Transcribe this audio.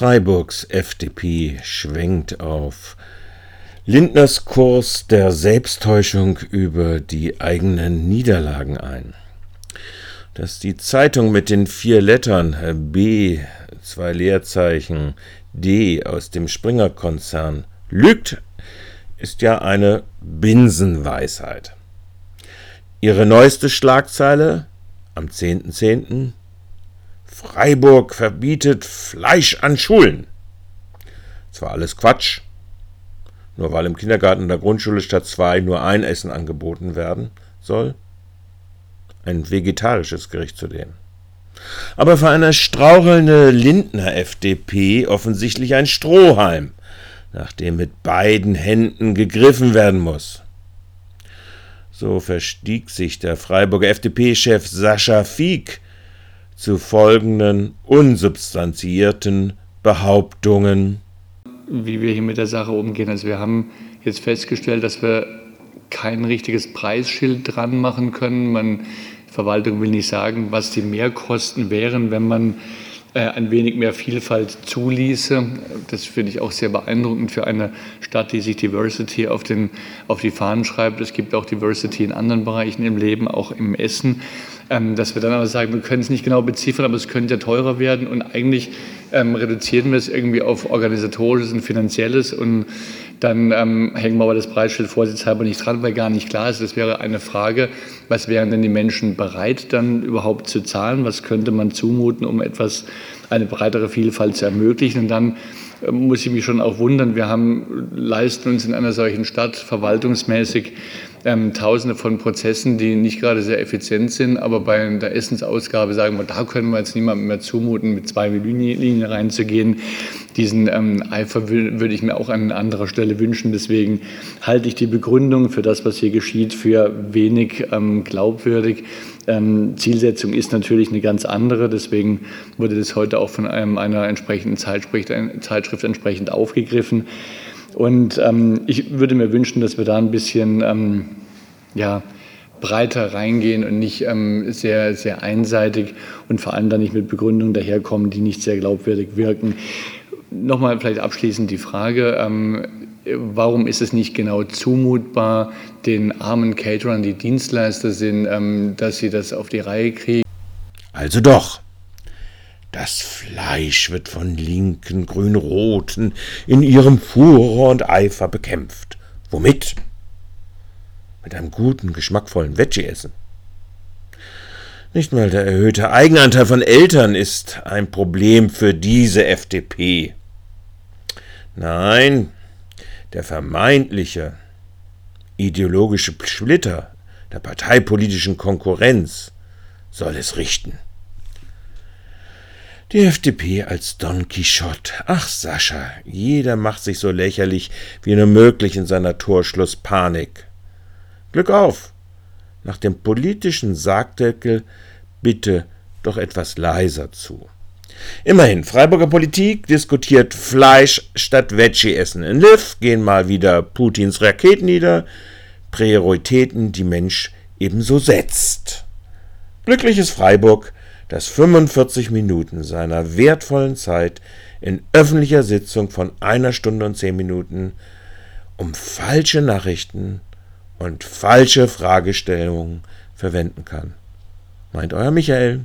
Freiburgs FDP schwenkt auf Lindners Kurs der Selbsttäuschung über die eigenen Niederlagen ein. Dass die Zeitung mit den vier Lettern B, zwei Leerzeichen, D aus dem Springer-Konzern lügt, ist ja eine Binsenweisheit. Ihre neueste Schlagzeile am 10.10. Freiburg verbietet Fleisch an Schulen. Zwar alles Quatsch, nur weil im Kindergarten der Grundschule statt zwei nur ein Essen angeboten werden soll. Ein vegetarisches Gericht zudem. Aber für eine strauchelnde Lindner FDP offensichtlich ein Strohhalm, nach dem mit beiden Händen gegriffen werden muss. So verstieg sich der Freiburger FDP-Chef Sascha Fieck zu folgenden unsubstanzierten Behauptungen. Wie wir hier mit der Sache umgehen. Also wir haben jetzt festgestellt, dass wir kein richtiges Preisschild dran machen können. Man, Verwaltung will nicht sagen, was die Mehrkosten wären, wenn man ein wenig mehr Vielfalt zuließe. Das finde ich auch sehr beeindruckend für eine Stadt, die sich Diversity auf, den, auf die Fahnen schreibt. Es gibt auch Diversity in anderen Bereichen im Leben, auch im Essen. Ähm, dass wir dann aber sagen, wir können es nicht genau beziffern, aber es könnte ja teurer werden und eigentlich ähm, reduzieren wir es irgendwie auf organisatorisches und finanzielles und dann ähm, hängen wir aber das Preisschild vorsichtshalber nicht dran, weil gar nicht klar ist. Das wäre eine Frage, was wären denn die Menschen bereit, dann überhaupt zu zahlen? Was könnte man zumuten, um etwas, eine breitere Vielfalt zu ermöglichen? Und dann äh, muss ich mich schon auch wundern, wir haben, leisten uns in einer solchen Stadt verwaltungsmäßig ähm, Tausende von Prozessen, die nicht gerade sehr effizient sind, aber bei der Essensausgabe sagen wir, da können wir jetzt niemandem mehr zumuten, mit zwei Linien reinzugehen. Diesen ähm, Eifer würde ich mir auch an anderer Stelle wünschen. Deswegen halte ich die Begründung für das, was hier geschieht, für wenig ähm, glaubwürdig. Ähm, Zielsetzung ist natürlich eine ganz andere. Deswegen wurde das heute auch von einem, einer entsprechenden Zeitschrift, Zeitschrift entsprechend aufgegriffen. Und ähm, ich würde mir wünschen, dass wir da ein bisschen ähm, ja, breiter reingehen und nicht ähm, sehr, sehr einseitig und vor allem dann nicht mit Begründungen daherkommen, die nicht sehr glaubwürdig wirken. Nochmal vielleicht abschließend die Frage, ähm, warum ist es nicht genau zumutbar, den armen Caterern, die Dienstleister sind, ähm, dass sie das auf die Reihe kriegen? Also doch. Das Fleisch wird von linken Grün-Roten in ihrem Furor und Eifer bekämpft. Womit? Mit einem guten, geschmackvollen Veggie-Essen. Nicht mal der erhöhte Eigenanteil von Eltern ist ein Problem für diese FDP. Nein, der vermeintliche ideologische Splitter der parteipolitischen Konkurrenz soll es richten. Die FDP als Don Quixote. Ach, Sascha, jeder macht sich so lächerlich wie nur möglich in seiner Torschlusspanik. Glück auf! Nach dem politischen Sargdeckel bitte doch etwas leiser zu. Immerhin, Freiburger Politik diskutiert Fleisch statt Veggie-Essen. In Liv gehen mal wieder Putins Raketen nieder. Prioritäten, die Mensch ebenso setzt. Glückliches Freiburg das 45 Minuten seiner wertvollen Zeit in öffentlicher Sitzung von einer Stunde und zehn Minuten um falsche Nachrichten und falsche Fragestellungen verwenden kann. Meint euer Michael.